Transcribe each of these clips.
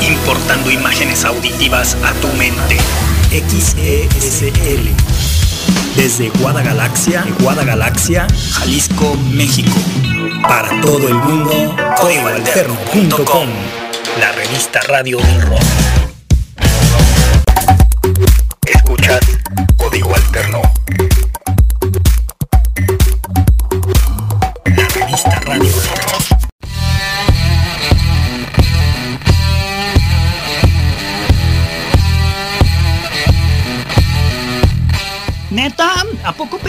importando imágenes auditivas a tu mente. XESL. Desde Guadagalaxia, Guadagalaxia, Jalisco, México. Para todo el mundo, códigoalterno.com. La revista radio del rock.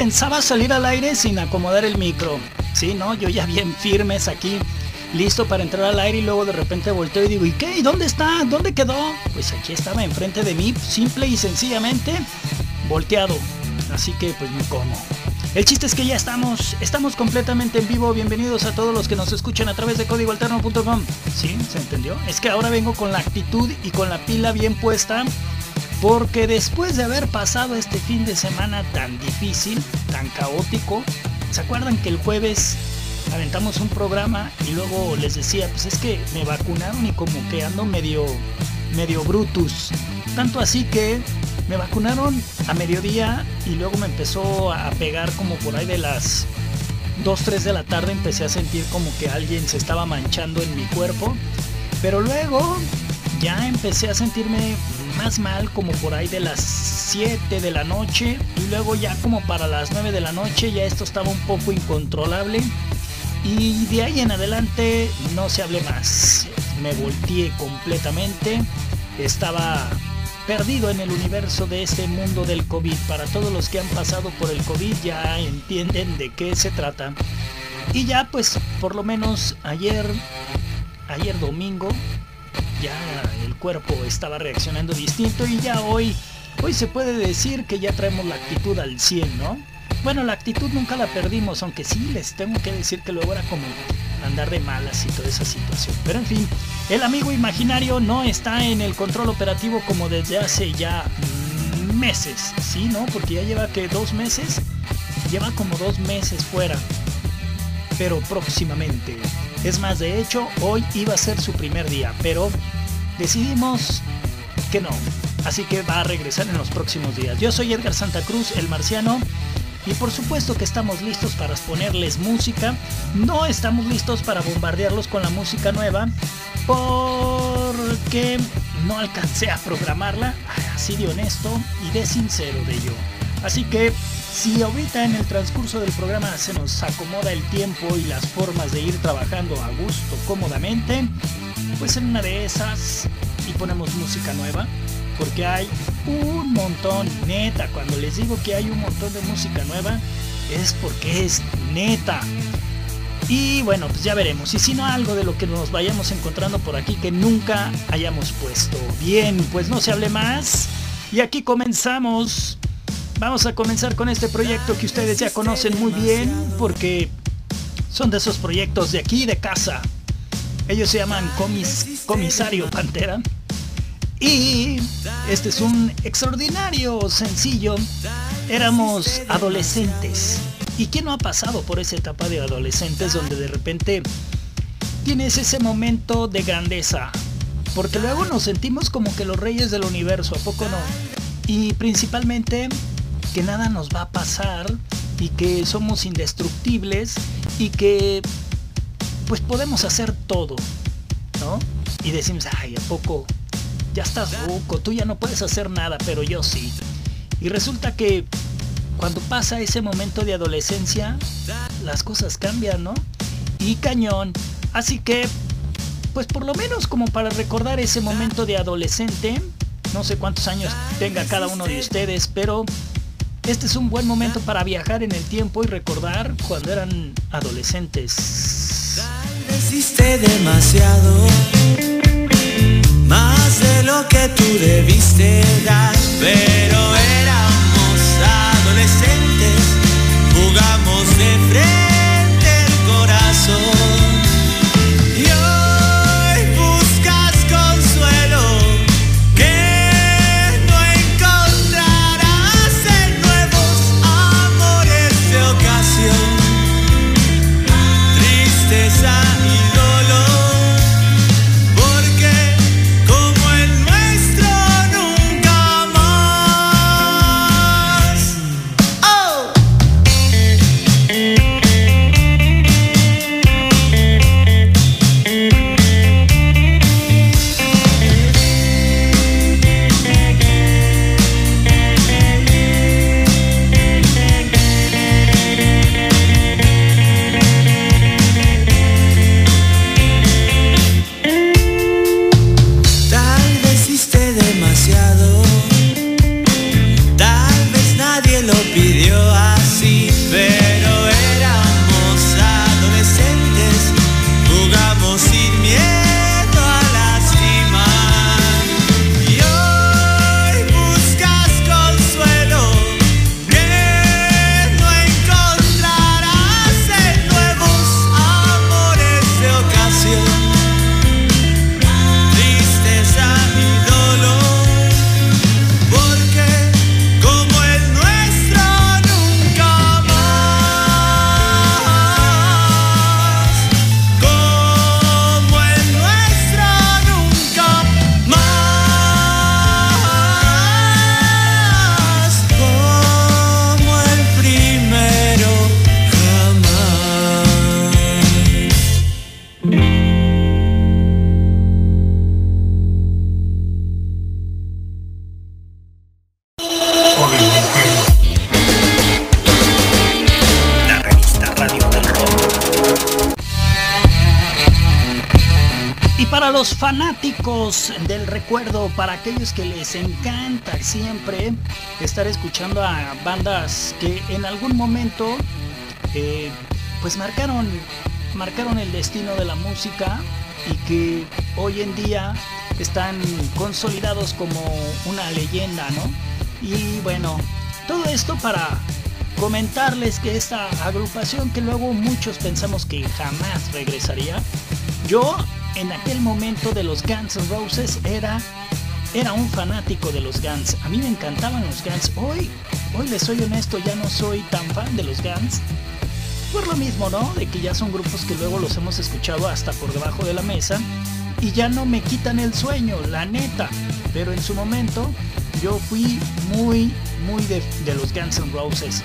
Pensaba salir al aire sin acomodar el micro? Sí, ¿no? Yo ya bien firmes aquí, listo para entrar al aire y luego de repente volteo y digo, ¿y qué? ¿Y dónde está? ¿Dónde quedó? Pues aquí estaba enfrente de mí, simple y sencillamente, volteado. Así que pues ni cómo. El chiste es que ya estamos, estamos completamente en vivo. Bienvenidos a todos los que nos escuchan a través de códigoalterno.com. ¿Sí? ¿Se entendió? Es que ahora vengo con la actitud y con la pila bien puesta porque después de haber pasado este fin de semana tan difícil, tan caótico, ¿se acuerdan que el jueves aventamos un programa y luego les decía, pues es que me vacunaron y como que ando medio, medio brutus. Tanto así que me vacunaron a mediodía y luego me empezó a pegar como por ahí de las 2, 3 de la tarde empecé a sentir como que alguien se estaba manchando en mi cuerpo. Pero luego ya empecé a sentirme más mal como por ahí de las 7 de la noche y luego ya como para las 9 de la noche ya esto estaba un poco incontrolable y de ahí en adelante no se hable más. Me volteé completamente, estaba perdido en el universo de este mundo del COVID. Para todos los que han pasado por el COVID ya entienden de qué se trata. Y ya pues por lo menos ayer, ayer domingo, ya el cuerpo estaba reaccionando distinto y ya hoy, hoy se puede decir que ya traemos la actitud al 100, ¿no? Bueno, la actitud nunca la perdimos, aunque sí les tengo que decir que luego era como andar de malas y toda esa situación. Pero en fin, el amigo imaginario no está en el control operativo como desde hace ya meses, ¿sí? ¿No? Porque ya lleva que dos meses, lleva como dos meses fuera. Pero próximamente. Es más, de hecho, hoy iba a ser su primer día, pero decidimos que no. Así que va a regresar en los próximos días. Yo soy Edgar Santa Cruz, el marciano. Y por supuesto que estamos listos para ponerles música. No estamos listos para bombardearlos con la música nueva. Porque no alcancé a programarla. Así de honesto y de sincero de yo. Así que si ahorita en el transcurso del programa se nos acomoda el tiempo y las formas de ir trabajando a gusto, cómodamente, pues en una de esas y ponemos música nueva, porque hay un montón, neta, cuando les digo que hay un montón de música nueva, es porque es neta. Y bueno, pues ya veremos. Y si no, algo de lo que nos vayamos encontrando por aquí que nunca hayamos puesto. Bien, pues no se hable más. Y aquí comenzamos. Vamos a comenzar con este proyecto que ustedes ya conocen muy bien porque son de esos proyectos de aquí de casa. Ellos se llaman Comis, Comisario Pantera. Y este es un extraordinario sencillo. Éramos adolescentes. ¿Y quién no ha pasado por esa etapa de adolescentes donde de repente tienes ese momento de grandeza? Porque luego nos sentimos como que los reyes del universo, ¿a poco no? Y principalmente que nada nos va a pasar y que somos indestructibles y que pues podemos hacer todo, ¿no? Y decimos, ay, ¿a poco? Ya estás loco, tú ya no puedes hacer nada, pero yo sí. Y resulta que cuando pasa ese momento de adolescencia, las cosas cambian, ¿no? Y cañón. Así que, pues por lo menos como para recordar ese momento de adolescente, no sé cuántos años tenga cada uno de ustedes, pero este es un buen momento para viajar en el tiempo y recordar cuando eran adolescentes. Hiciste demasiado, más de lo que tú debiste dar, pero éramos adolescentes, jugamos de frente del recuerdo, para aquellos que les encanta siempre estar escuchando a bandas que en algún momento eh, pues marcaron, marcaron el destino de la música y que hoy en día están consolidados como una leyenda, ¿no? Y bueno, todo esto para comentarles que esta agrupación que luego muchos pensamos que jamás regresaría, yo en aquel momento de los Guns N' Roses era, era un fanático de los Guns. A mí me encantaban los Guns. Hoy, hoy les soy honesto, ya no soy tan fan de los Guns. Por lo mismo, ¿no? De que ya son grupos que luego los hemos escuchado hasta por debajo de la mesa y ya no me quitan el sueño, la neta. Pero en su momento yo fui muy, muy de, de los Guns N' Roses.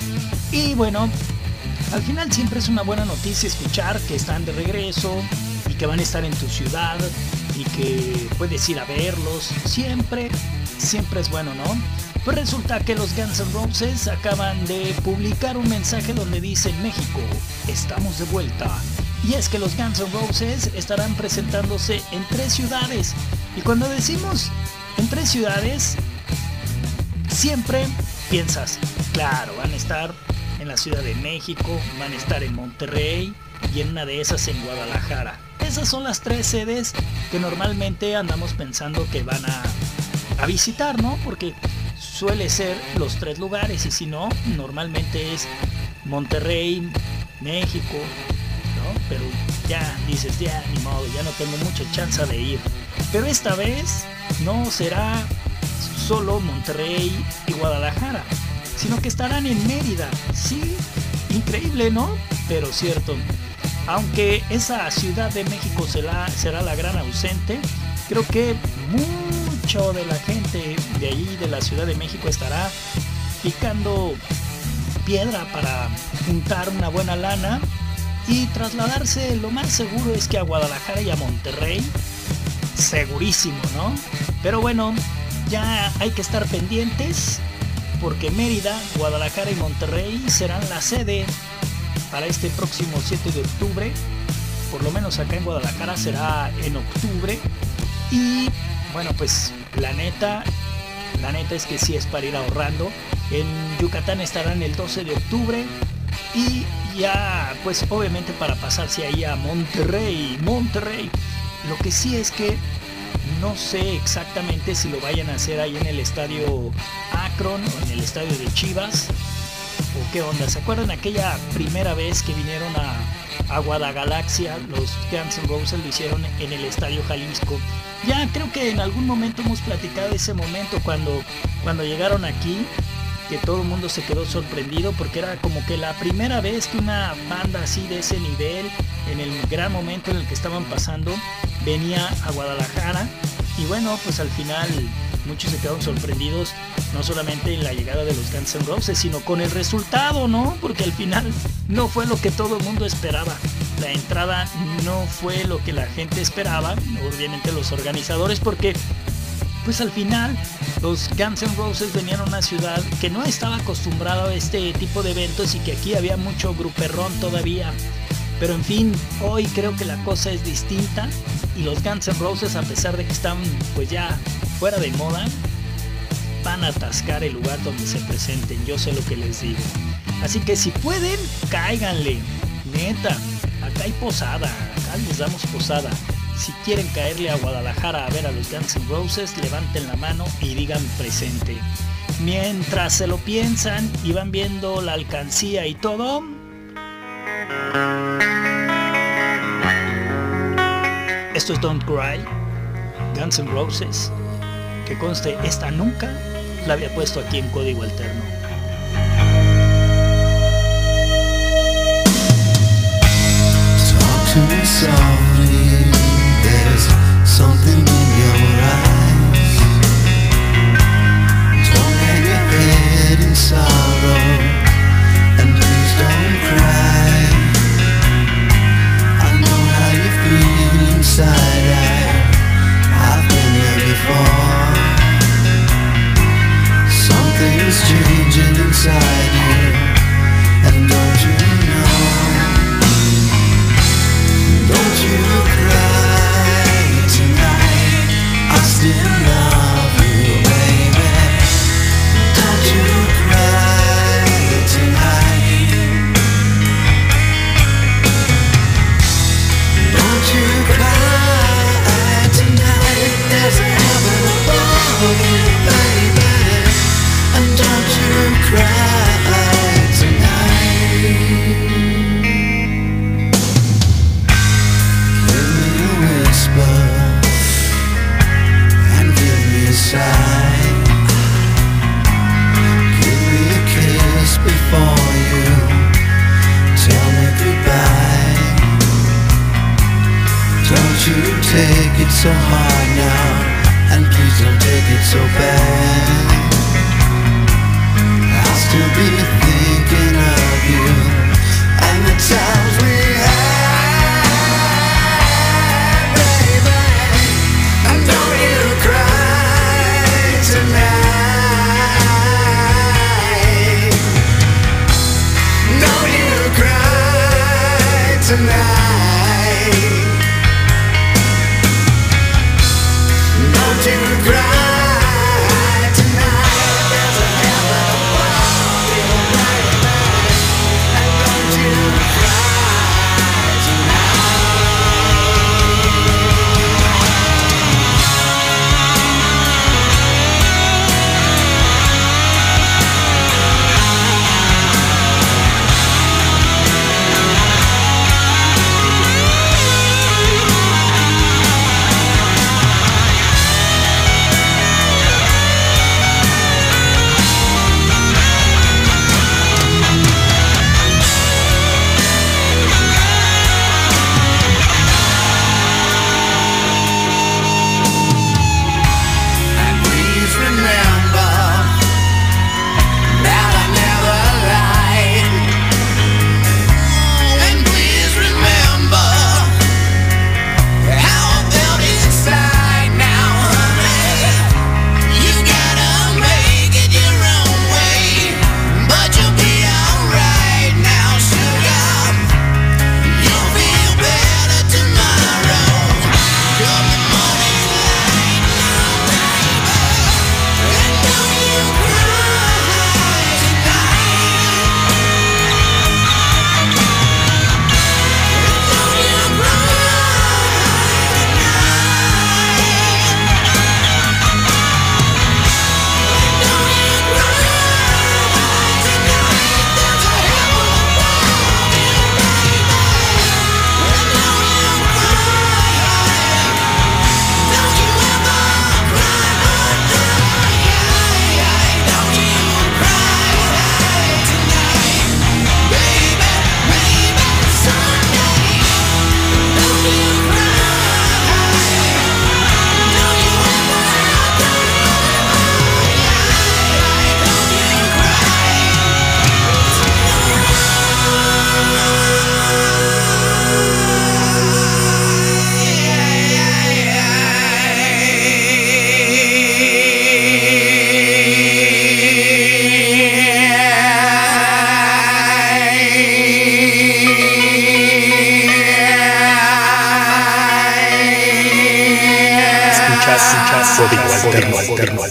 Y bueno, al final siempre es una buena noticia escuchar que están de regreso, que van a estar en tu ciudad y que puedes ir a verlos. Siempre, siempre es bueno, ¿no? Pues resulta que los Guns N' Roses acaban de publicar un mensaje donde dice México, estamos de vuelta. Y es que los Guns N' Roses estarán presentándose en tres ciudades. Y cuando decimos en tres ciudades, siempre piensas, claro, van a estar en la Ciudad de México, van a estar en Monterrey y en una de esas en Guadalajara. Esas son las tres sedes que normalmente andamos pensando que van a, visitar, ¿no? Porque suele ser los tres lugares y si no, normalmente es Monterrey, México, ¿no? Pero ya dices, ya ni modo, ya no tengo mucha chance de ir. Pero esta vez no será solo Monterrey y Guadalajara, sino que estarán en Mérida. Sí, increíble, ¿no? Pero cierto. Aunque esa Ciudad de México será, será la gran ausente, creo que mucho de la gente de allí, de la Ciudad de México, estará picando piedra para juntar una buena lana y trasladarse. Lo más seguro es que a Guadalajara y a Monterrey, segurísimo, ¿no? Pero bueno, ya hay que estar pendientes porque Mérida, Guadalajara y Monterrey serán la sede para este próximo 7 de octubre. Por lo menos acá en Guadalajara será en octubre. Y bueno, pues la neta, la neta es que sí es para ir ahorrando. En Yucatán estarán el 12 de octubre. Y ya, pues obviamente para pasarse ahí a Monterrey, Monterrey. Lo que sí es que no sé exactamente si lo vayan a hacer ahí en el estadio Akron o en el estadio de Chivas o qué onda. ¿Se acuerdan aquella primera vez que vinieron a, a Guadagalaxia? Los Guns N' Roses lo hicieron en el estadio Jalisco. Ya creo que en algún momento hemos platicado ese momento cuando, cuando llegaron aquí que todo el mundo se quedó sorprendido porque era como que la primera vez que una banda así de ese nivel, en el gran momento en el que estaban pasando, venía a Guadalajara. Y bueno, pues al final muchos se quedaron sorprendidos, no solamente en la llegada de los Guns N' Roses, sino con el resultado, ¿no? Porque al final no fue lo que todo el mundo esperaba. La entrada no fue lo que la gente esperaba, obviamente los organizadores, porque pues al final los Guns N' Roses venían a una ciudad que no estaba acostumbrada a este tipo de eventos y que aquí había mucho gruperrón todavía. Pero en fin, hoy creo que la cosa es distinta y los Guns N' Roses a pesar de que están pues ya fuera de moda, van a atascar el lugar donde se presenten, yo sé lo que les digo. Así que si pueden, cáiganle, neta, acá hay posada, acá les damos posada. Si quieren caerle a Guadalajara a ver a los Guns N' Roses, levanten la mano y digan presente. Mientras se lo piensan y van viendo la alcancía y todo, esto es Don't Cry, Guns N' Roses. Que conste, esta nunca la había puesto aquí en código alterno. To in sorrow, and please don't cry. I know how you feel inside.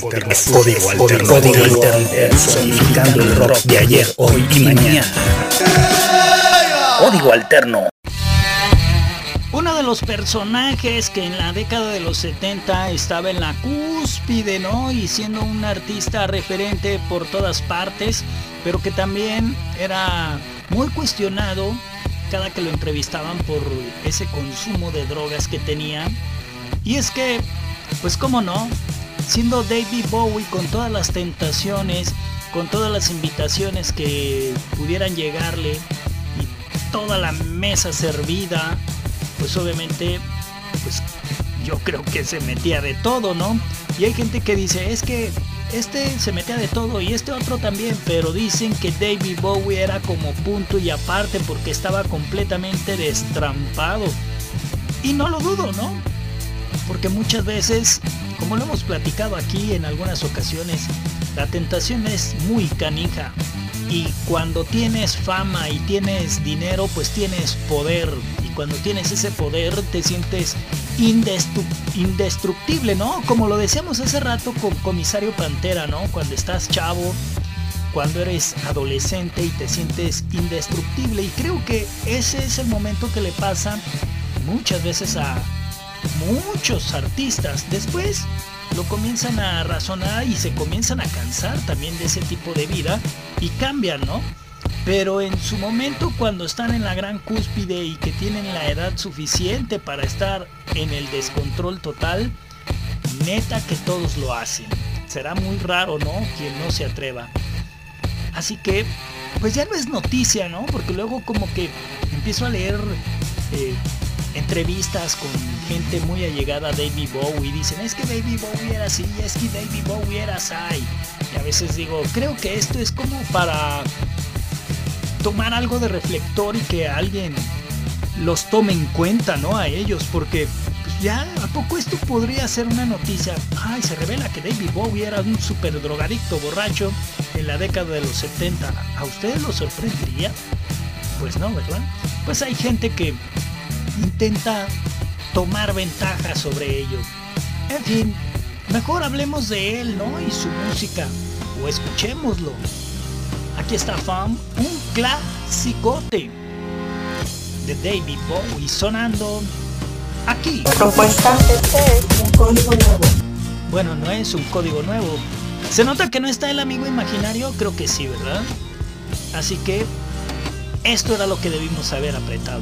Alterno, código alterno, código alterno, personificando el rock de ayer, hoy y mañana. Código alterno. Uno de los personajes que en la década de los 70 estaba en la cúspide, ¿no? Y siendo un artista referente por todas partes, pero que también era muy cuestionado cada que lo entrevistaban por ese consumo de drogas que tenía. Y es que, pues cómo no, siendo David Bowie con todas las tentaciones, con todas las invitaciones que pudieran llegarle y toda la mesa servida, pues obviamente, pues yo creo que se metía de todo, ¿no? Y hay gente que dice, es que este se metía de todo y este otro también, pero dicen que David Bowie era como punto y aparte porque estaba completamente destrampado. Y no lo dudo, ¿no? Porque muchas veces, como lo hemos platicado aquí en algunas ocasiones, la tentación es muy canija. Y cuando tienes fama y tienes dinero, pues tienes poder. Y cuando tienes ese poder, te sientes indestructible, ¿no? Como lo decíamos hace rato con Comisario Pantera, ¿no? Cuando estás chavo, cuando eres adolescente y te sientes indestructible. Y creo que ese es el momento que le pasa muchas veces a muchos artistas. Después lo comienzan a razonar y se comienzan a cansar también de ese tipo de vida y cambian, ¿no? Pero en su momento cuando están en la gran cúspide y que tienen la edad suficiente para estar en el descontrol total, neta que todos lo hacen. Será muy raro, ¿no? Quien no se atreva. Así que, pues ya no es noticia, ¿no? Porque luego como que empiezo a leer eh, entrevistas con gente muy allegada a David Bowie. Dicen, es que David Bowie era así, es que David Bowie era así. Y a veces digo, creo que esto es como para tomar algo de reflector y que alguien los tome en cuenta, ¿no? A ellos, porque pues, ya a poco esto podría ser una noticia. Ay, se revela que David Bowie era un super drogadicto borracho en la década de los 70. ¿A ustedes lo sorprendería? Pues no, ¿verdad? Pues hay gente que intenta tomar ventaja sobre ello. En fin, mejor hablemos de él, ¿no? Y su música. O escuchémoslo. Aquí está Fam, un clasicote de David Bowie sonando aquí. Propuesta. Es un código nuevo. Bueno, no es un código nuevo. ¿Se nota que no está el amigo imaginario? Creo que sí, ¿verdad? Así que esto era lo que debimos haber apretado.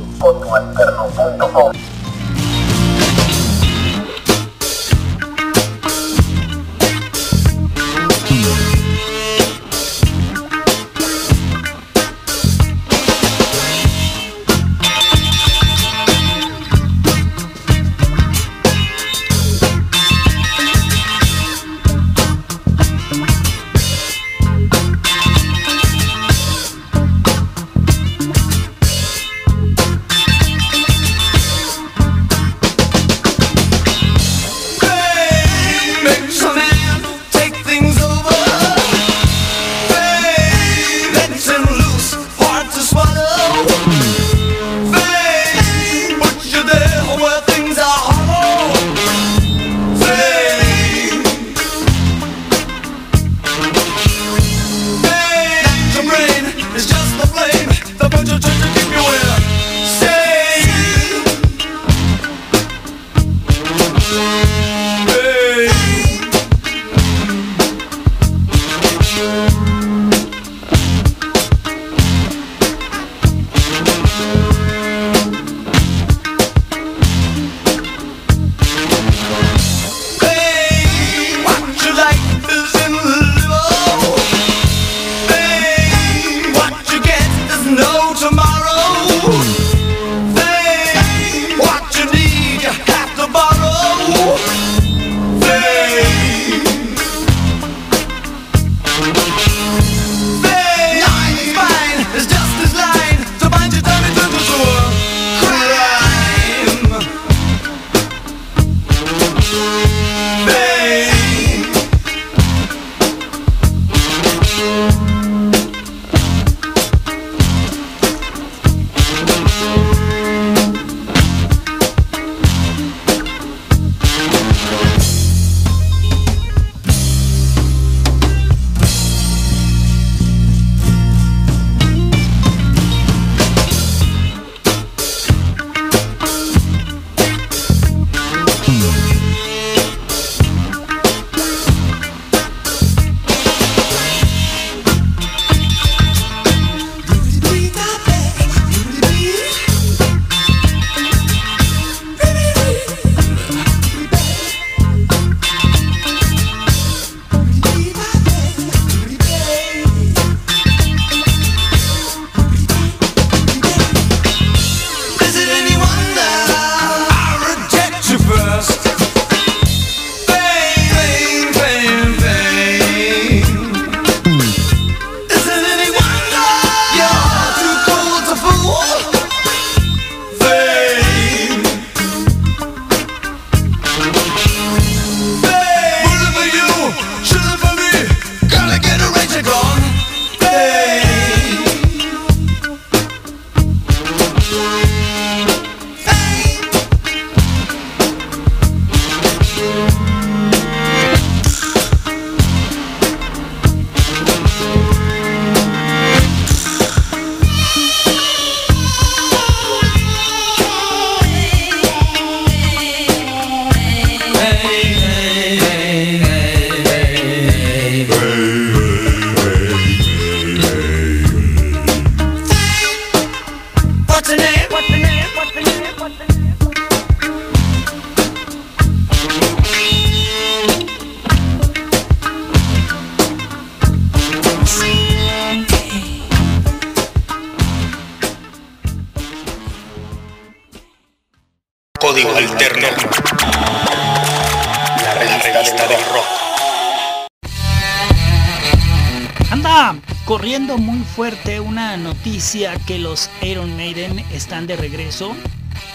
Noticia que los Iron Maiden están de regreso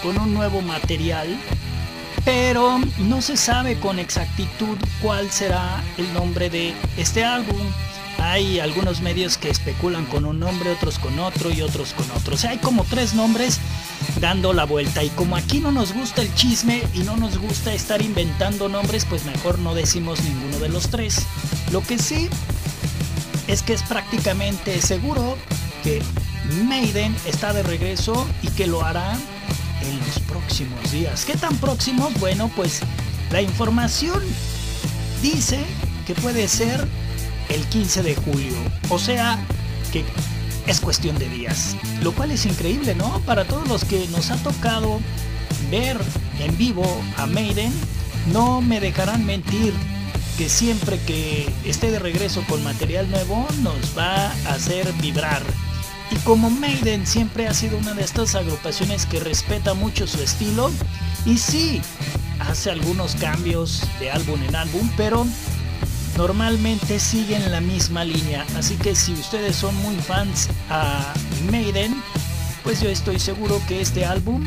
con un nuevo material, pero no se sabe con exactitud cuál será el nombre de este álbum. Hay algunos medios que especulan con un nombre, otros con otro y otros con otro. Hay como tres nombres dando la vuelta. Y como aquí no nos gusta el chisme y no nos gusta estar inventando nombres, pues mejor no decimos ninguno de los tres. Lo que sí es que es prácticamente seguro que Maiden está de regreso y que lo hará en los próximos días. ¿Qué tan próximos? Bueno, pues la información dice que puede ser el 15 de julio. O sea, que es cuestión de días. Lo cual es increíble, ¿no? Para todos los que nos ha tocado ver en vivo a Maiden, no me dejarán mentir que siempre que esté de regreso con material nuevo nos va a hacer vibrar. Y como Maiden siempre ha sido una de estas agrupaciones que respeta mucho su estilo, y sí, hace algunos cambios de álbum en álbum, pero normalmente siguen la misma línea. Así que si ustedes son muy fans a Maiden, pues yo estoy seguro que este álbum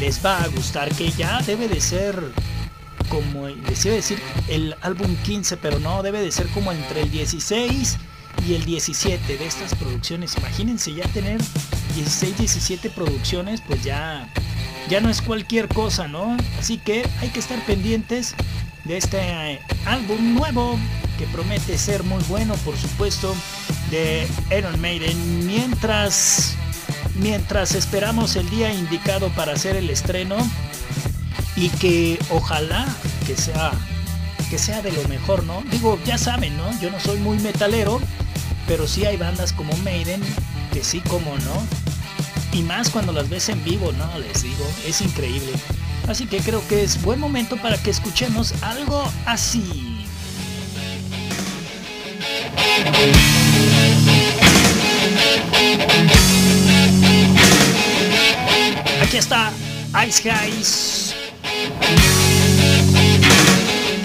les va a gustar, que ya debe de ser como les iba a decir el álbum 15, pero no, debe de ser como entre el 16 y el 17 de estas producciones. Imagínense ya tener 16, 17 producciones, pues ya ya no es cualquier cosa, ¿no? Así que hay que estar pendientes de este eh, álbum nuevo que promete ser muy bueno, por supuesto, de Iron Maiden. Mientras mientras esperamos el día indicado para hacer el estreno y que ojalá que sea que sea de lo mejor, ¿no? Digo, ya saben, ¿no? Yo no soy muy metalero, pero sí hay bandas como Maiden que sí como no. Y más cuando las ves en vivo, ¿no? Les digo, es increíble. Así que creo que es buen momento para que escuchemos algo así. Aquí está Ice Guys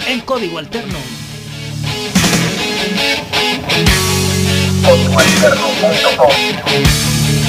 en código alterno. próximo inverno. Muito bom.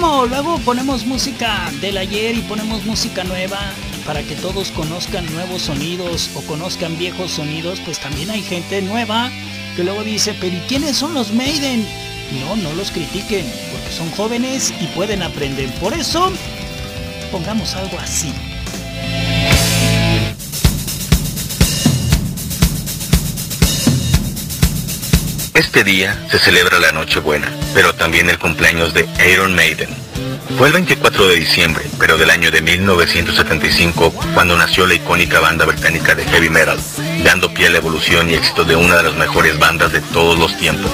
Luego ponemos música del ayer y ponemos música nueva para que todos conozcan nuevos sonidos o conozcan viejos sonidos, pues también hay gente nueva que luego dice, pero ¿y quiénes son los Maiden? No, no los critiquen, porque son jóvenes y pueden aprender. Por eso, pongamos algo así. Este día se celebra la Nochebuena, pero también el cumpleaños de Iron Maiden. Fue el 24 de diciembre, pero del año de 1975, cuando nació la icónica banda británica de heavy metal, dando pie a la evolución y éxito de una de las mejores bandas de todos los tiempos.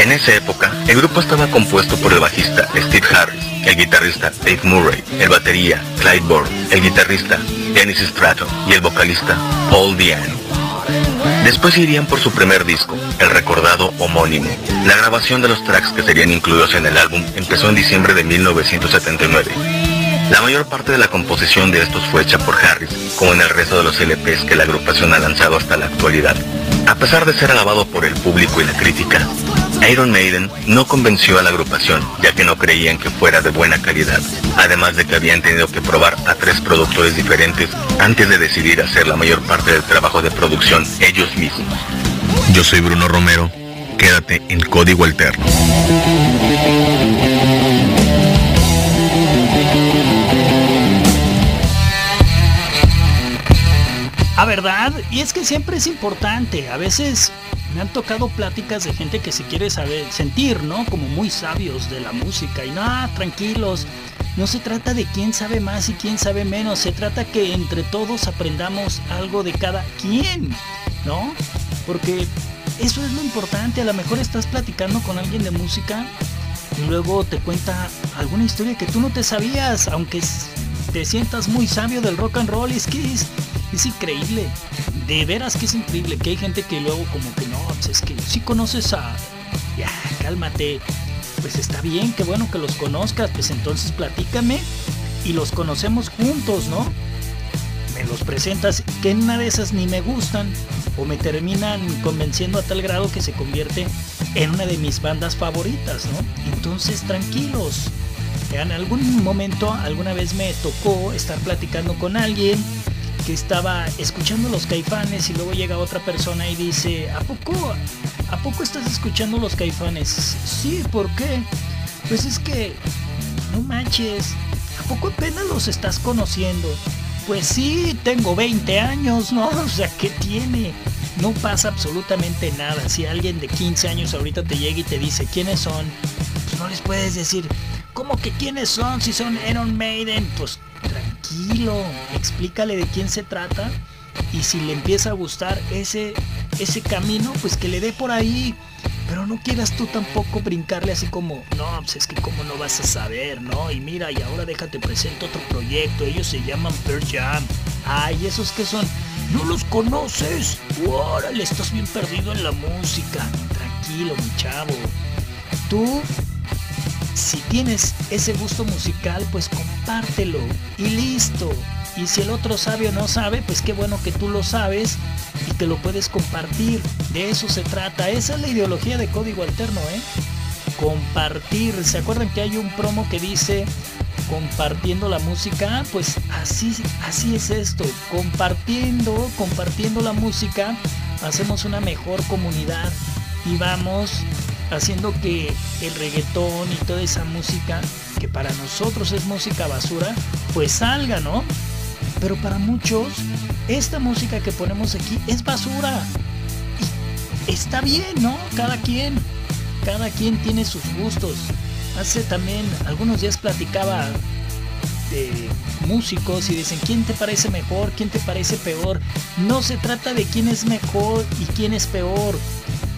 En esa época, el grupo estaba compuesto por el bajista Steve Harris, el guitarrista Dave Murray, el batería Clyde Bourne, el guitarrista Dennis Stratton y el vocalista Paul Diano. Después irían por su primer disco, el recordado homónimo. La grabación de los tracks que serían incluidos en el álbum empezó en diciembre de 1979. La mayor parte de la composición de estos fue hecha por Harris, como en el resto de los LPs que la agrupación ha lanzado hasta la actualidad. A pesar de ser alabado por el público y la crítica, Iron Maiden no convenció a la agrupación, ya que no creían que fuera de buena calidad, además de que habían tenido que probar a tres productores diferentes antes de decidir hacer la mayor parte del trabajo de producción ellos mismos. Yo soy Bruno Romero, quédate en Código Alterno. A verdad, y es que siempre es importante. A veces me han tocado pláticas de gente que se quiere saber, sentir, ¿no? Como muy sabios de la música. Y nada, tranquilos. No se trata de quién sabe más y quién sabe menos. Se trata que entre todos aprendamos algo de cada quien, ¿no? Porque eso es lo importante. A lo mejor estás platicando con alguien de música y luego te cuenta alguna historia que tú no te sabías, aunque te sientas muy sabio del rock and roll. Es que es, es increíble. De veras que es increíble que hay gente que luego como que no, pues es que si conoces a... Cálmate. Pues está bien, qué bueno que los conozcas. Pues entonces platícame y los conocemos juntos, ¿no? me los presentas que en una de esas ni me gustan o me terminan convenciendo a tal grado que se convierte en una de mis bandas favoritas, ¿no? Entonces tranquilos. En algún momento, alguna vez me tocó estar platicando con alguien que estaba escuchando los caifanes y luego llega otra persona y dice, ¿a poco, a poco estás escuchando los caifanes? Sí, ¿por qué? Pues es que, no manches, ¿a poco apenas los estás conociendo? Pues sí, tengo 20 años, ¿no? O sea, ¿qué tiene? No pasa absolutamente nada. Si alguien de 15 años ahorita te llega y te dice quiénes son, pues no les puedes decir, ¿cómo que quiénes son? Si son Iron Maiden, pues tranquilo, explícale de quién se trata y si le empieza a gustar ese, ese camino, pues que le dé por ahí. Pero no quieras tú tampoco brincarle así como, no, pues es que como no vas a saber, ¿no? Y mira, y ahora déjate presento otro proyecto, ellos se llaman Pearl Jam. Ay, esos que son, no los conoces. Órale, estás bien perdido en la música. Tranquilo, mi chavo. Tú si tienes ese gusto musical, pues compártelo y listo. Y si el otro sabe o no sabe, pues qué bueno que tú lo sabes y que lo puedes compartir. De eso se trata. Esa es la ideología de código alterno, ¿eh? Compartir. ¿Se acuerdan que hay un promo que dice compartiendo la música? Pues así, así es esto. Compartiendo, compartiendo la música, hacemos una mejor comunidad y vamos haciendo que el reggaetón y toda esa música que para nosotros es música basura, pues salga, ¿no? Pero para muchos, esta música que ponemos aquí es basura. Y está bien, ¿no? Cada quien, cada quien tiene sus gustos. Hace también, algunos días platicaba de músicos y dicen quién te parece mejor, quién te parece peor. No se trata de quién es mejor y quién es peor.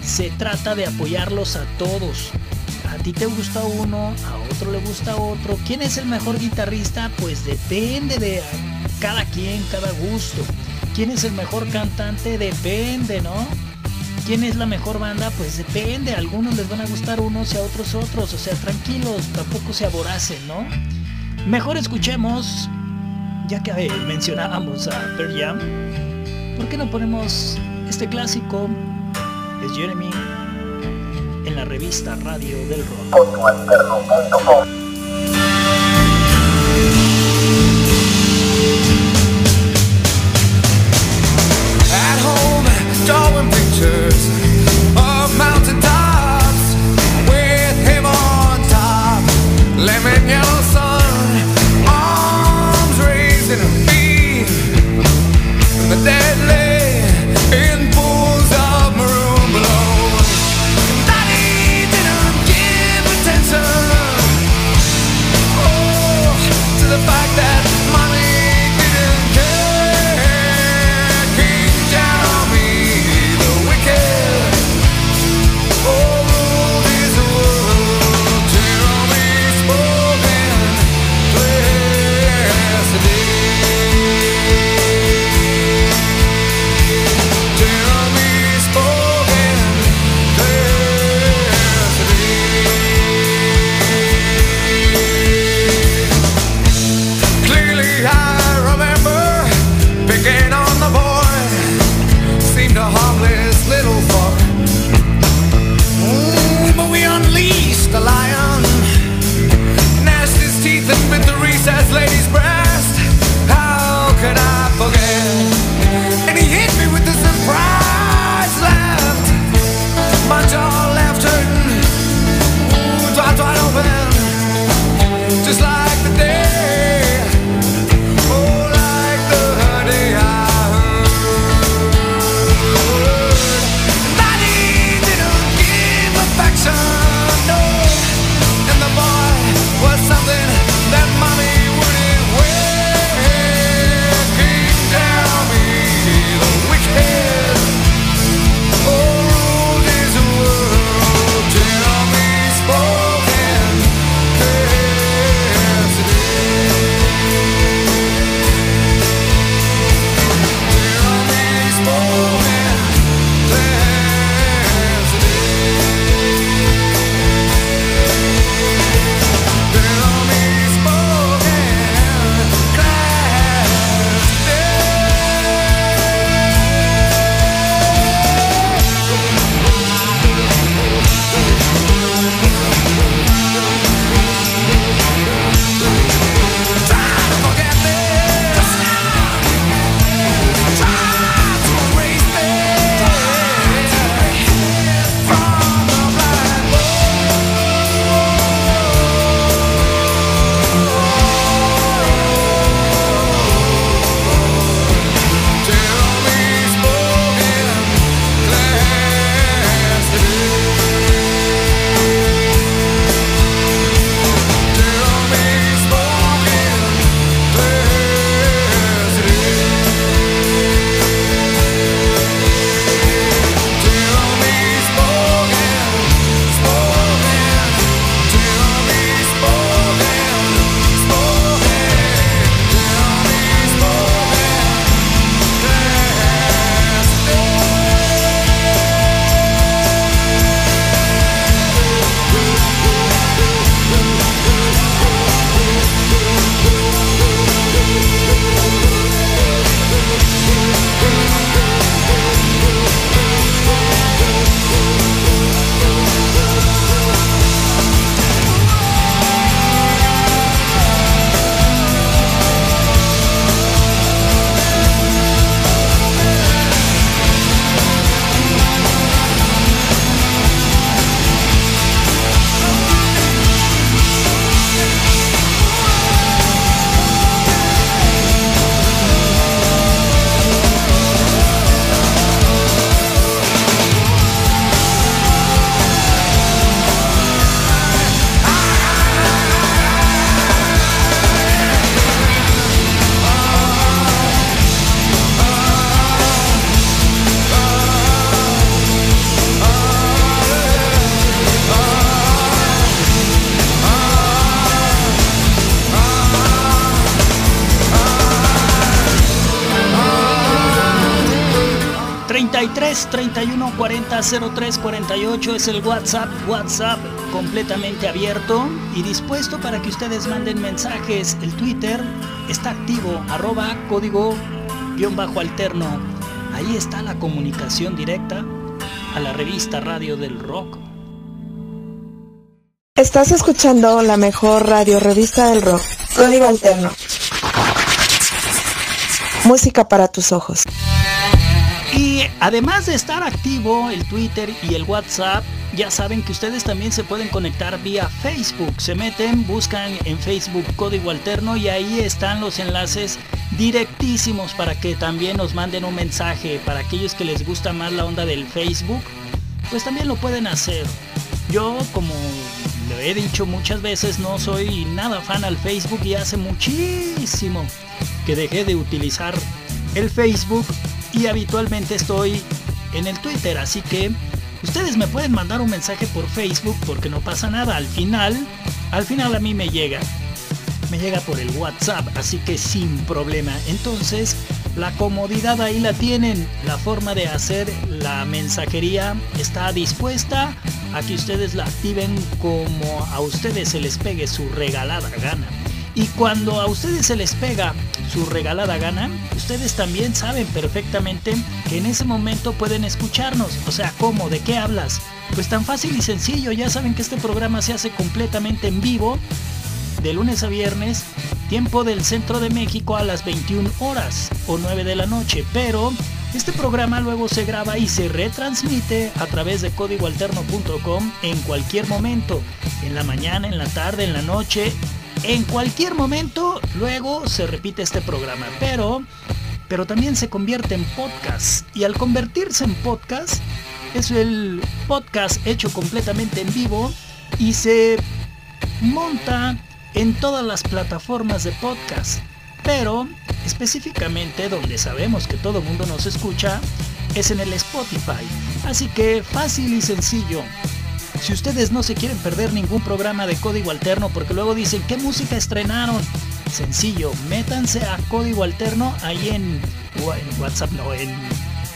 Se trata de apoyarlos a todos. A ti te gusta uno, a otro le gusta otro. ¿Quién es el mejor guitarrista? Pues depende de cada quien, cada gusto. ¿Quién es el mejor cantante? Depende, ¿no? ¿Quién es la mejor banda? Pues depende. A algunos les van a gustar unos y a otros otros. O sea, tranquilos, tampoco se aboracen, ¿no? Mejor escuchemos, ya que mencionábamos a Pearl Jam, ¿por qué no ponemos este clásico? es Jeremy eh, en la revista Radio del Rock. 31 40 03 48 es el WhatsApp, WhatsApp completamente abierto y dispuesto para que ustedes manden mensajes. El Twitter está activo, arroba código guion bajo alterno. Ahí está la comunicación directa a la revista Radio del Rock. Estás escuchando la mejor radio revista del rock, Código Alterno. Música para tus ojos. Y además de estar activo el Twitter y el WhatsApp, ya saben que ustedes también se pueden conectar vía Facebook. Se meten, buscan en Facebook Código Alterno y ahí están los enlaces directísimos para que también nos manden un mensaje. Para aquellos que les gusta más la onda del Facebook, pues también lo pueden hacer. Yo, como lo he dicho muchas veces, no soy nada fan al Facebook y hace muchísimo que dejé de utilizar el Facebook y habitualmente estoy en el Twitter, así que ustedes me pueden mandar un mensaje por Facebook porque no pasa nada, al final, al final a mí me llega. Me llega por el WhatsApp, así que sin problema. Entonces, la comodidad ahí la tienen. La forma de hacer la mensajería está dispuesta a que ustedes la activen como a ustedes se les pegue su regalada gana. Y cuando a ustedes se les pega su regalada gana, ustedes también saben perfectamente que en ese momento pueden escucharnos. O sea, ¿cómo? ¿De qué hablas? Pues tan fácil y sencillo, ya saben que este programa se hace completamente en vivo, de lunes a viernes, tiempo del centro de México a las 21 horas o 9 de la noche, pero este programa luego se graba y se retransmite a través de códigoalterno.com en cualquier momento, en la mañana, en la tarde, en la noche, en cualquier momento luego se repite este programa, pero pero también se convierte en podcast y al convertirse en podcast es el podcast hecho completamente en vivo y se monta en todas las plataformas de podcast, pero específicamente donde sabemos que todo el mundo nos escucha es en el Spotify. Así que fácil y sencillo, si ustedes no se quieren perder ningún programa de código alterno porque luego dicen qué música estrenaron, sencillo, métanse a código alterno ahí en, WhatsApp, no, en,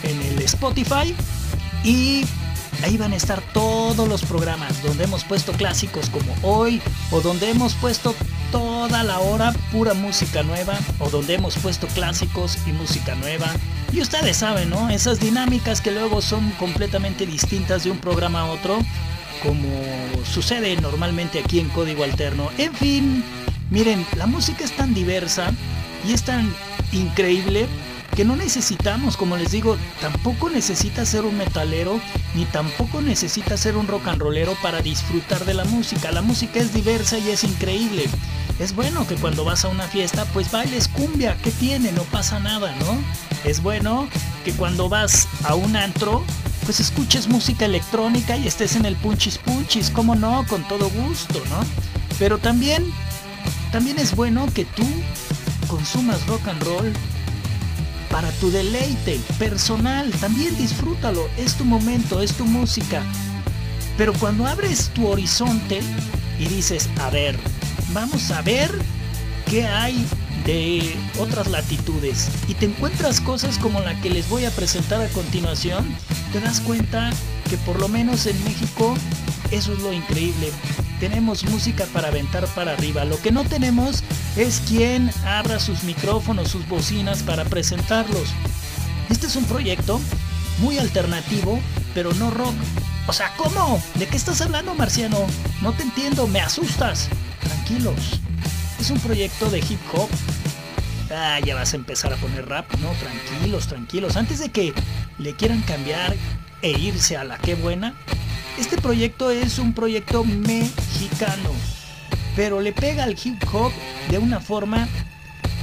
en el Spotify y ahí van a estar todos los programas donde hemos puesto clásicos como hoy o donde hemos puesto toda la hora pura música nueva o donde hemos puesto clásicos y música nueva. Y ustedes saben, ¿no? Esas dinámicas que luego son completamente distintas de un programa a otro como sucede normalmente aquí en Código Alterno. En fin, miren, la música es tan diversa y es tan increíble que no necesitamos, como les digo, tampoco necesita ser un metalero ni tampoco necesita ser un rock and rollero para disfrutar de la música. La música es diversa y es increíble. Es bueno que cuando vas a una fiesta, pues bailes cumbia, ¿qué tiene? No pasa nada, ¿no? Es bueno que cuando vas a un antro, pues escuches música electrónica y estés en el punchis punchis, como no, con todo gusto, ¿no? Pero también, también es bueno que tú consumas rock and roll para tu deleite personal, también disfrútalo, es tu momento, es tu música. Pero cuando abres tu horizonte y dices, a ver, vamos a ver qué hay de otras latitudes y te encuentras cosas como la que les voy a presentar a continuación, te das cuenta que por lo menos en México eso es lo increíble. Tenemos música para aventar para arriba. Lo que no tenemos es quien abra sus micrófonos, sus bocinas para presentarlos. Este es un proyecto muy alternativo, pero no rock. O sea, ¿cómo? ¿De qué estás hablando, Marciano? No te entiendo, me asustas. Tranquilos. Es un proyecto de hip hop. Ah, ya vas a empezar a poner rap. No, tranquilos, tranquilos. Antes de que le quieran cambiar e irse a la que buena, este proyecto es un proyecto mexicano. Pero le pega al hip hop de una forma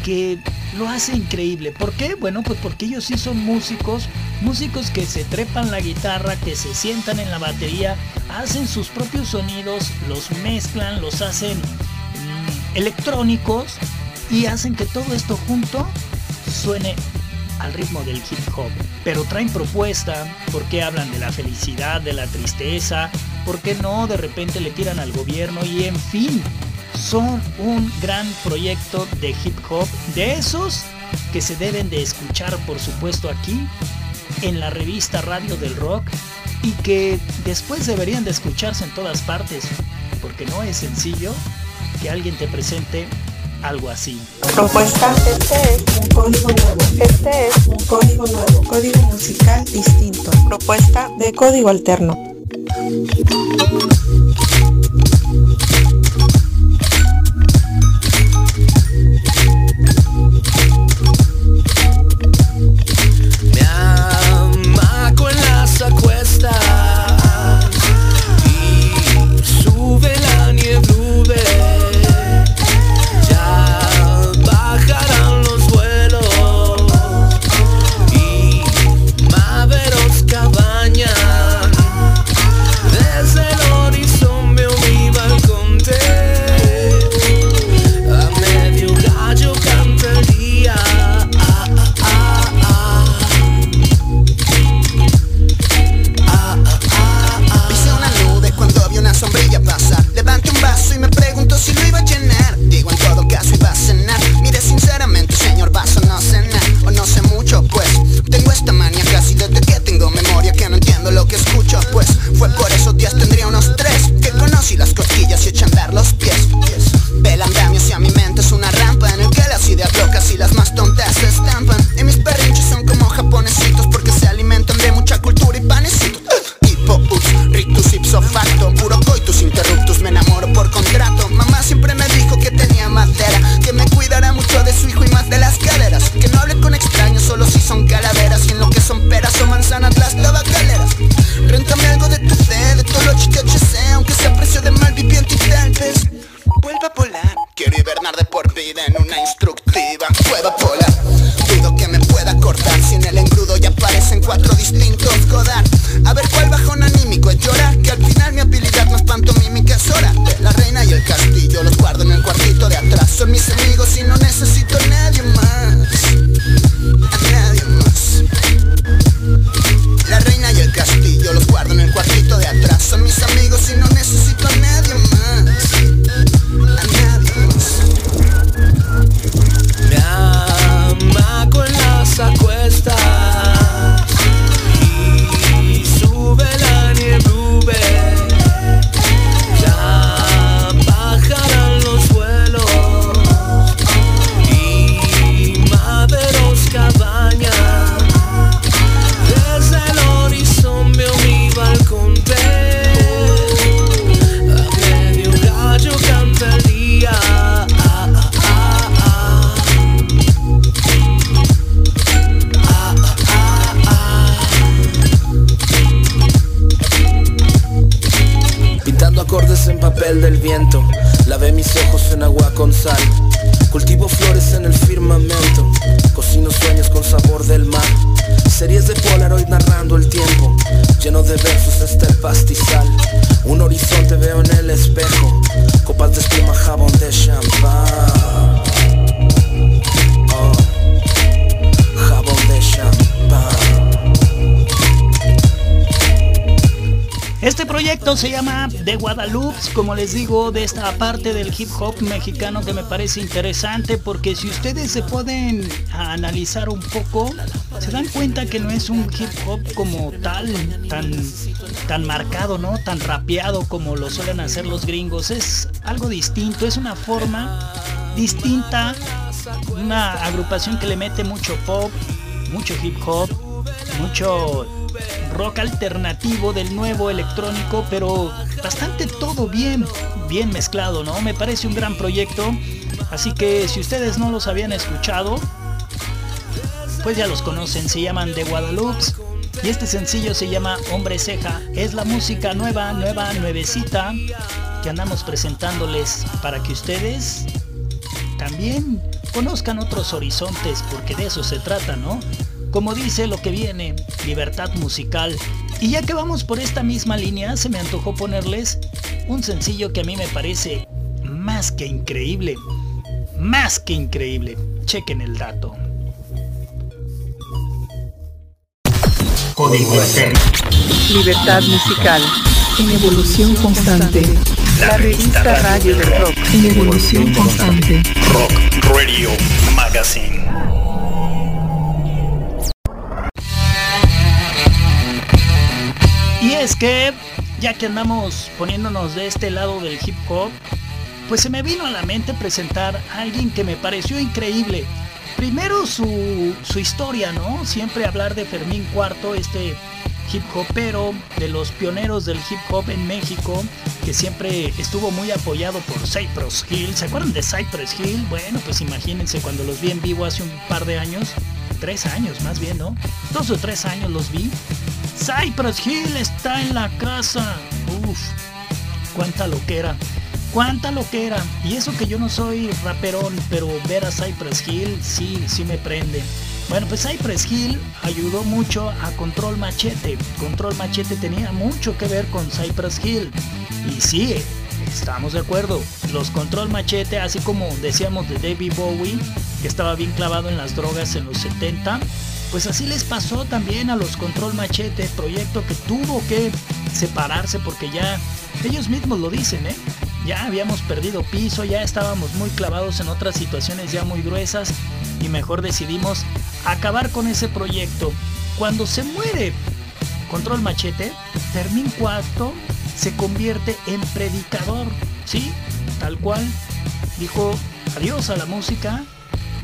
que lo hace increíble. ¿Por qué? Bueno, pues porque ellos sí son músicos, músicos que se trepan la guitarra, que se sientan en la batería, hacen sus propios sonidos, los mezclan, los hacen electrónicos y hacen que todo esto junto suene al ritmo del hip hop. Pero traen propuesta, porque hablan de la felicidad, de la tristeza, porque no de repente le tiran al gobierno y en fin, son un gran proyecto de hip hop, de esos que se deben de escuchar por supuesto aquí en la revista Radio del Rock y que después deberían de escucharse en todas partes, porque no es sencillo que alguien te presente algo así. Propuesta. Este es un código nuevo. Este es un código nuevo. Código musical distinto. Propuesta de código alterno. Se llama The Guadalupe, como les digo, de esta parte del hip hop mexicano que me parece interesante porque si ustedes se pueden analizar un poco, se dan cuenta que no es un hip hop como tal, tan, tan marcado, ¿no? Tan rapeado como lo suelen hacer los gringos. Es algo distinto, es una forma distinta, una agrupación que le mete mucho pop, mucho hip hop, mucho rock alternativo del nuevo electrónico, pero bastante todo bien, bien mezclado, ¿no? Me parece un gran proyecto, así que si ustedes no los habían escuchado, pues ya los conocen, se llaman The Guadalupe. Y este sencillo se llama Hombre Ceja. Es la música nueva, nueva, nuevecita que andamos presentándoles para que ustedes también conozcan otros horizontes, porque de eso se trata, ¿no? Como dice lo que viene, libertad musical. Y ya que vamos por esta misma línea, se me antojó ponerles un sencillo que a mí me parece más que increíble. Más que increíble. Chequen el dato. Código. Libertad musical. En evolución constante. La revista Radio del Rock. En evolución constante. Rock Radio Magazine. Y es que, ya que andamos poniéndonos de este lado del hip hop, pues se me vino a la mente presentar a alguien que me pareció increíble. Primero su, su historia, ¿no? Siempre hablar de Fermín Cuarto, este hip hopero de los pioneros del hip hop en México, que siempre estuvo muy apoyado por Cypress Hill. ¿Se acuerdan de Cypress Hill? Bueno, pues imagínense cuando los vi en vivo hace un par de años, tres años más bien, ¿no? Dos o tres años los vi. Cypress Hill está en la casa. Uf, cuánta loquera. Cuánta loquera. Y eso que yo no soy raperón, pero ver a Cypress Hill sí, sí me prende. Bueno, pues Cypress Hill ayudó mucho a Control Machete. Control Machete tenía mucho que ver con Cypress Hill. Y sí, estamos de acuerdo. Los Control Machete, así como decíamos de David Bowie, que estaba bien clavado en las drogas en los 70, pues así les pasó también a los Control Machete, proyecto que tuvo que separarse porque ya ellos mismos lo dicen, ¿eh? Ya habíamos perdido piso, ya estábamos muy clavados en otras situaciones ya muy gruesas y mejor decidimos acabar con ese proyecto. Cuando se muere Control Machete, Fermín Cuarto se convierte en predicador, ¿sí? Tal cual. Dijo adiós a la música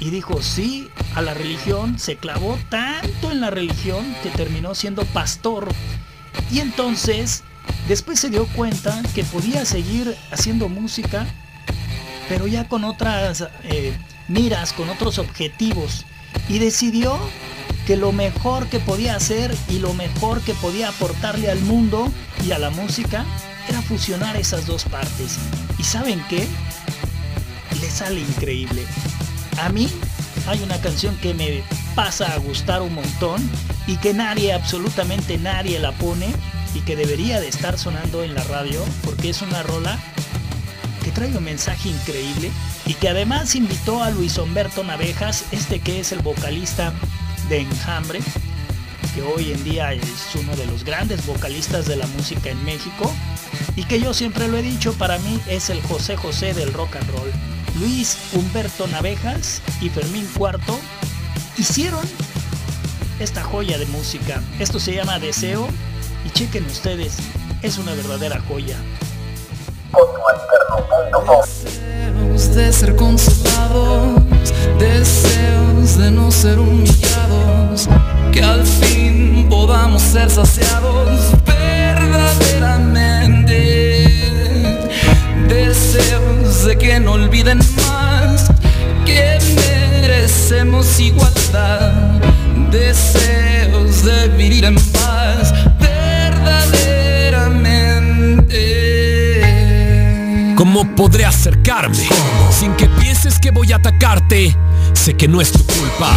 y dijo sí a la religión. Se clavó tanto en la religión que terminó siendo pastor. Y entonces, después se dio cuenta que podía seguir haciendo música, pero ya con otras eh, miras, con otros objetivos. Y decidió que lo mejor que podía hacer y lo mejor que podía aportarle al mundo y a la música era fusionar esas dos partes. ¿Y saben qué? Le sale increíble. A mí hay una canción que me pasa a gustar un montón y que nadie, absolutamente nadie la pone y que debería de estar sonando en la radio porque es una rola que trae un mensaje increíble y que además invitó a Luis Humberto Navejas, este que es el vocalista de Enjambre, que hoy en día es uno de los grandes vocalistas de la música en México y que yo siempre lo he dicho, para mí es el José José del rock and roll. Luis Humberto Navejas y Fermín Cuarto hicieron esta joya de música. Esto se llama Deseo y chequen ustedes, es una verdadera joya. Deseos de ser consolados, deseos de no ser humillados, que al fin podamos ser saciados verdaderamente. Deseos de que no olviden más que merecemos igualdad, deseos de vivir en paz verdaderamente. podré acercarme sin que pienses que voy a atacarte. Sé que no es tu culpa.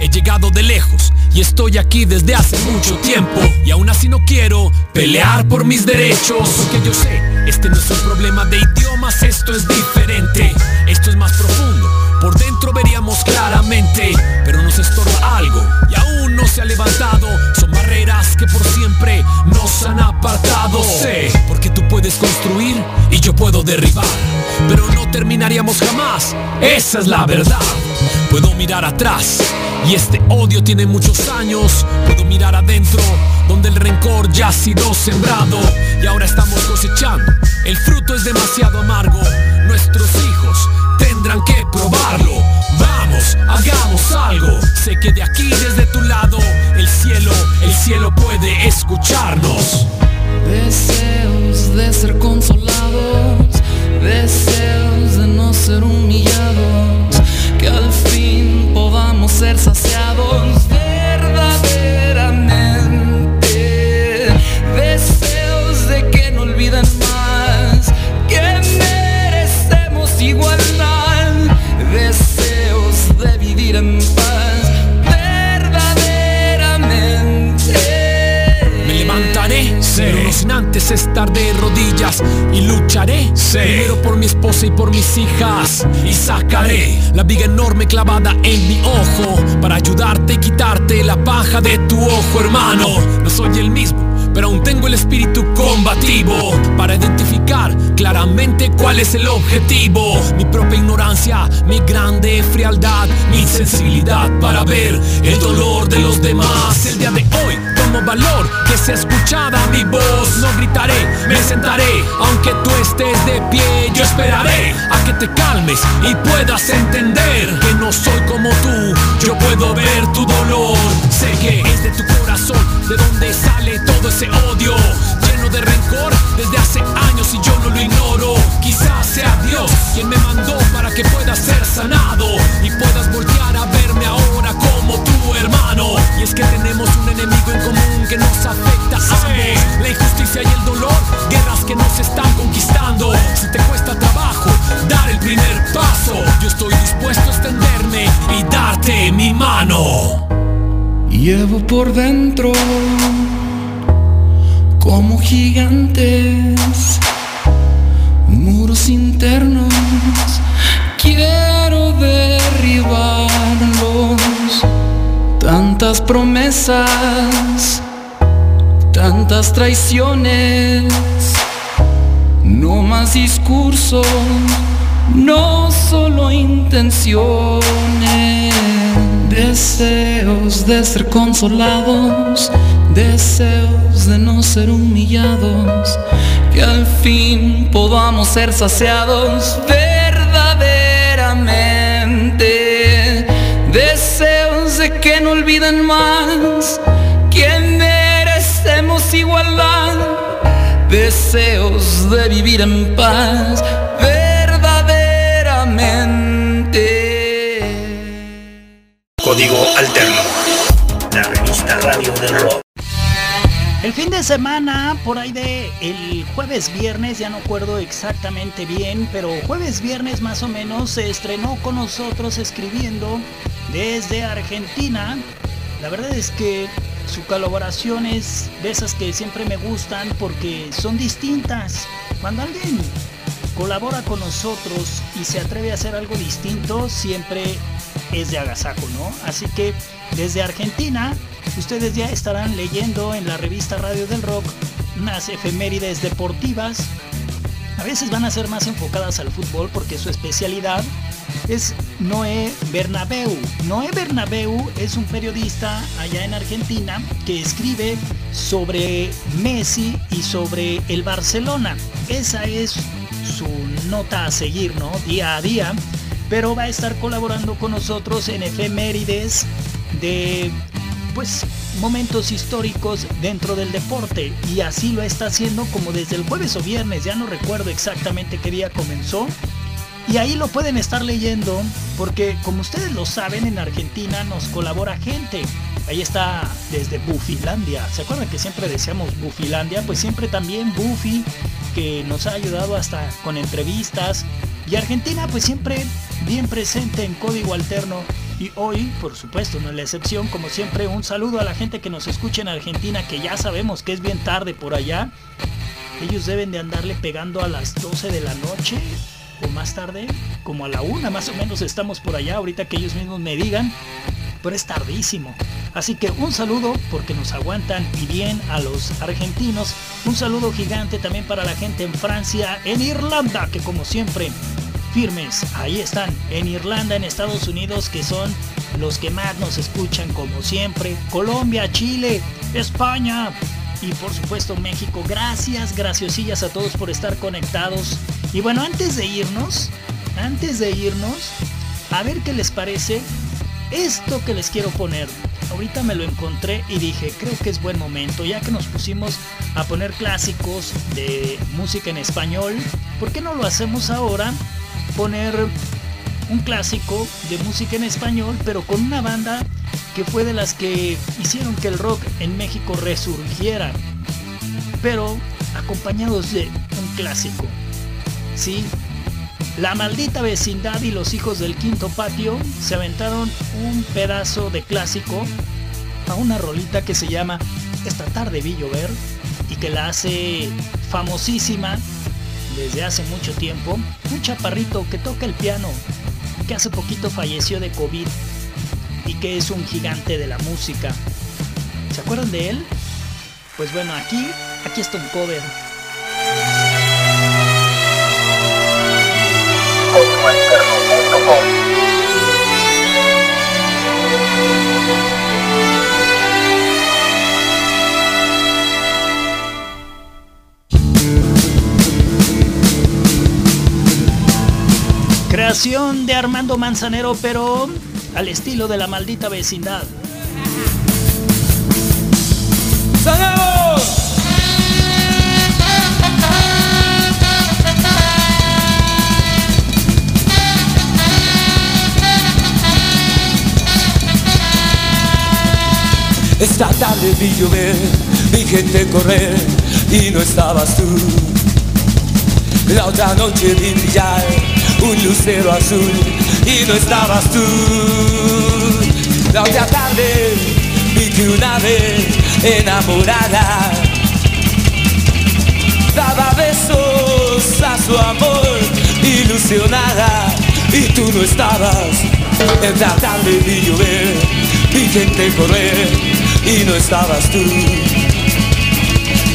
He llegado de lejos y estoy aquí desde hace mucho tiempo. Y aún así no quiero pelear por mis derechos. Porque yo sé, este no es un problema de idiomas, esto es diferente. Esto es más profundo. Por dentro veríamos claramente, pero nos estorba algo y aún no se ha levantado. Son barreras que por siempre nos han apartado. Sé, porque construir y yo puedo derribar, pero no terminaríamos jamás. Esa es la verdad. Puedo mirar atrás y este odio tiene muchos años. Puedo mirar adentro donde el rencor ya ha sido sembrado y ahora estamos cosechando. El fruto es demasiado amargo. Nuestros hijos tendrán que probarlo. Vamos, hagamos algo. Sé que de aquí desde tu lado el cielo, el cielo puede escucharnos. Deseos de ser consolados, deseos de no ser humillados, que al fin podamos ser saciados estar de rodillas y lucharé primero por mi esposa y por mis hijas y sacaré la viga enorme clavada en mi ojo para ayudarte y quitarte la paja de tu ojo, hermano. No soy el mismo. Pero aún tengo el espíritu combativo para identificar claramente cuál es el objetivo. Mi propia ignorancia, mi grande frialdad, mi sensibilidad para ver el dolor de los demás. El día de hoy tomo valor que sea escuchada mi voz. No gritaré, me sentaré, aunque tú estés de pie. Yo esperaré a que te calmes y puedas entender que no soy como tú. Yo puedo ver tu dolor, sé que es de tu corazón, de donde sale todo ese odio lleno de rencor desde hace años y yo no lo ignoro. Quizás sea Dios quien me mandó para que puedas ser sanado y puedas voltear a verme ahora mano. Llevo por dentro como gigantes, muros internos, quiero derribarlos. Tantas promesas, tantas traiciones, no más discursos, no solo intenciones. Deseos de ser consolados, deseos de no ser humillados, que al fin podamos ser saciados verdaderamente. Deseos de que no olviden más que merecemos igualdad, deseos de vivir en paz Código Alterno. La revista Radio del Rock. El fin de semana, por ahí de el jueves viernes, ya no acuerdo exactamente bien, pero jueves viernes más o menos se estrenó con nosotros escribiendo desde Argentina. La verdad es que su colaboración es de esas que siempre me gustan porque son distintas. Cuando alguien colabora con nosotros y se atreve a hacer algo distinto, siempre es de agasajo, ¿no? Así que desde Argentina, ustedes ya estarán leyendo en la revista Radio del Rock unas efemérides deportivas. A veces van a ser más enfocadas al fútbol porque su especialidad es Noé Bernabeu. Noé Bernabeu es un periodista allá en Argentina que escribe sobre Messi y sobre el Barcelona. Esa es su nota a seguir, ¿no? Día a día. Pero va a estar colaborando con nosotros en efemérides de pues momentos históricos dentro del deporte y así lo está haciendo como desde el jueves o viernes, ya no recuerdo exactamente qué día comenzó. Y ahí lo pueden estar leyendo porque como ustedes lo saben en Argentina nos colabora gente. Ahí está desde Bufilandia. ¿Se acuerdan que siempre decíamos Bufilandia? Pues siempre también Buffy, que nos ha ayudado hasta con entrevistas. Y Argentina, pues siempre bien presente en código alterno. Y hoy, por supuesto, no es la excepción, como siempre, un saludo a la gente que nos escucha en Argentina, que ya sabemos que es bien tarde por allá. Ellos deben de andarle pegando a las 12 de la noche o más tarde, como a la una más o menos estamos por allá, ahorita que ellos mismos me digan, pero es tardísimo. Así que un saludo porque nos aguantan y bien a los argentinos. Un saludo gigante también para la gente en Francia, en Irlanda, que como siempre firmes. Ahí están, en Irlanda, en Estados Unidos, que son los que más nos escuchan como siempre. Colombia, Chile, España y por supuesto México. Gracias, graciosillas a todos por estar conectados. Y bueno, antes de irnos, antes de irnos, a ver qué les parece esto que les quiero poner. Ahorita me lo encontré y dije, creo que es buen momento, ya que nos pusimos a poner clásicos de música en español, ¿por qué no lo hacemos ahora poner un clásico de música en español, pero con una banda que fue de las que hicieron que el rock en México resurgiera, pero acompañados de un clásico. Sí, la maldita vecindad y los hijos del quinto patio se aventaron un pedazo de clásico a una rolita que se llama Esta tarde vi llover y que la hace famosísima desde hace mucho tiempo, un chaparrito que toca el piano, que hace poquito falleció de COVID y que es un gigante de la música. ¿Se acuerdan de él? Pues bueno, aquí, aquí está un cover. Creación de Armando Manzanero, pero al estilo de la maldita vecindad. Esta tarde vi llover, vi gente correr y no estabas tú. La otra noche vi brillar un lucero azul y no estabas tú. La otra tarde vi que una vez enamorada daba besos a su amor ilusionada y tú no estabas. La tarde vi llover, vi gente correr y no estabas tú.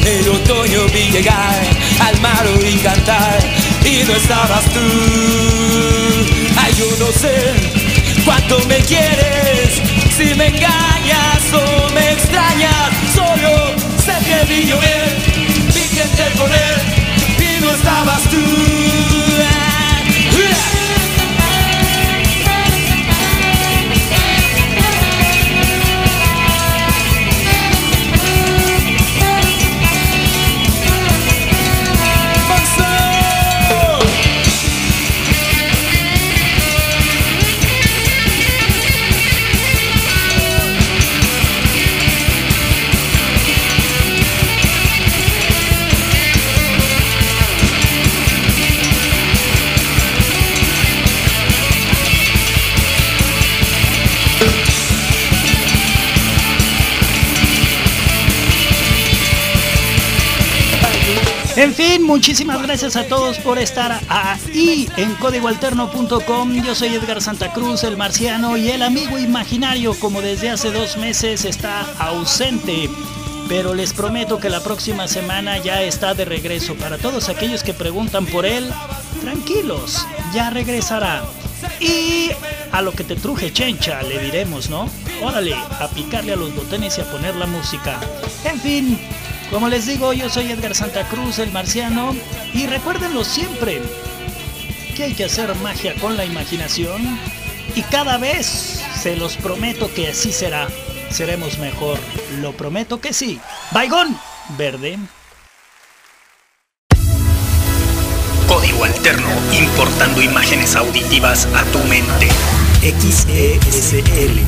El otoño vi llegar al mar y cantar y no estabas tú. Ay, yo no sé cuánto me quieres, si me engañas o muchísimas gracias a todos por estar ahí en códigoalterno.com. Yo soy Edgar Santa Cruz, el marciano, y el amigo imaginario, como desde hace dos meses, está ausente. Pero les prometo que la próxima semana ya está de regreso. Para todos aquellos que preguntan por él, tranquilos, ya regresará. Y a lo que te truje chencha, le diremos, ¿no? Órale, a picarle a los botones y a poner la música. En fin, como les digo, yo soy Edgar Santa Cruz, el marciano, y recuérdenlo siempre, que hay que hacer magia con la imaginación, y cada vez se los prometo que así será, seremos mejor, lo prometo que sí. Baigón, verde. Código Alterno, importando imágenes auditivas a tu mente. XESL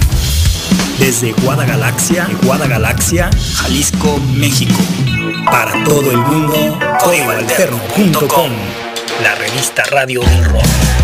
Desde Guadagalaxia, Guadagalaxia, Jalisco, México. Para todo el mundo, códigoalterno.com, la revista radio del rock.